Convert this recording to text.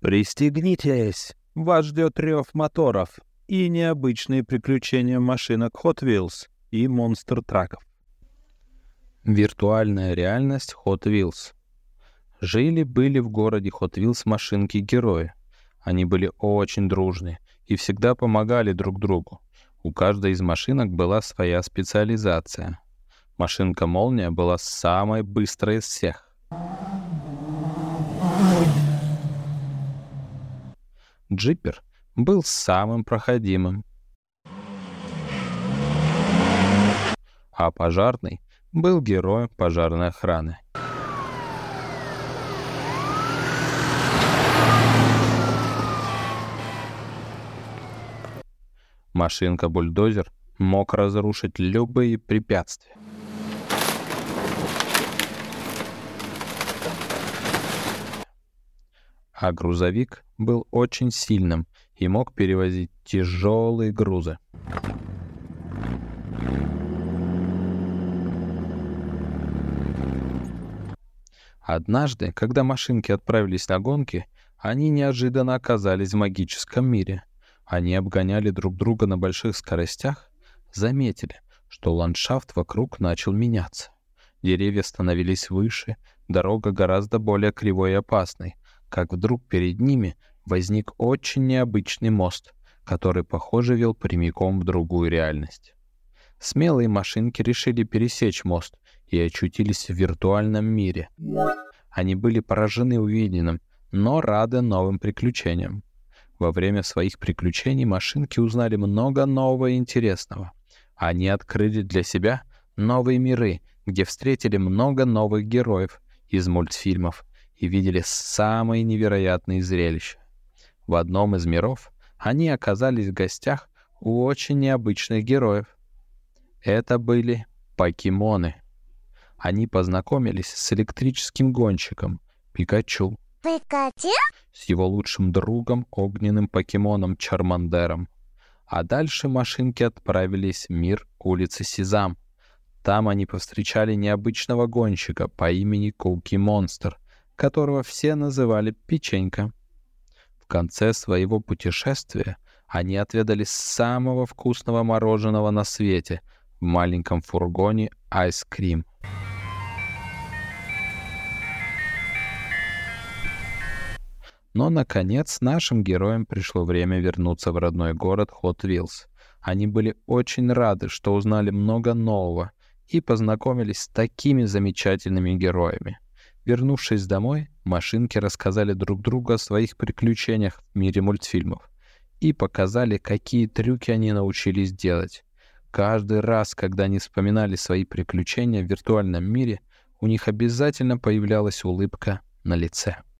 Пристегнитесь! Вас ждет рев моторов и необычные приключения машинок Hot Wheels и монстр-траков. Виртуальная реальность Hot Wheels. Жили-были в городе Hot Wheels машинки-герои. Они были очень дружны и всегда помогали друг другу. У каждой из машинок была своя специализация. Машинка «Молния» была самой быстрой из всех. Джипер был самым проходимым. А пожарный был героем пожарной охраны. Машинка-бульдозер мог разрушить любые препятствия. А грузовик был очень сильным и мог перевозить тяжелые грузы. Однажды, когда машинки отправились на гонки, они неожиданно оказались в магическом мире. Они обгоняли друг друга на больших скоростях, заметили, что ландшафт вокруг начал меняться. Деревья становились выше, дорога гораздо более кривой и опасной, как вдруг перед ними возник очень необычный мост, который, похоже, вел прямиком в другую реальность. Смелые машинки решили пересечь мост и очутились в виртуальном мире. Они были поражены увиденным, но рады новым приключениям. Во время своих приключений машинки узнали много нового и интересного. Они открыли для себя новые миры, где встретили много новых героев из мультфильмов и видели самые невероятные зрелища. В одном из миров они оказались в гостях у очень необычных героев. Это были покемоны. Они познакомились с электрическим гонщиком Пикачу. Пикачу? С его лучшим другом, огненным покемоном Чармандером. А дальше машинки отправились в мир улицы Сизам. Там они повстречали необычного гонщика по имени Куки Монстр, которого все называли Печенька. В конце своего путешествия они отведали самого вкусного мороженого на свете в маленьком фургоне айскрим. Но, наконец, нашим героям пришло время вернуться в родной город Hot Wheels. Они были очень рады, что узнали много нового и познакомились с такими замечательными героями. Вернувшись домой, машинки рассказали друг другу о своих приключениях в мире мультфильмов и показали, какие трюки они научились делать. Каждый раз, когда они вспоминали свои приключения в виртуальном мире, у них обязательно появлялась улыбка на лице.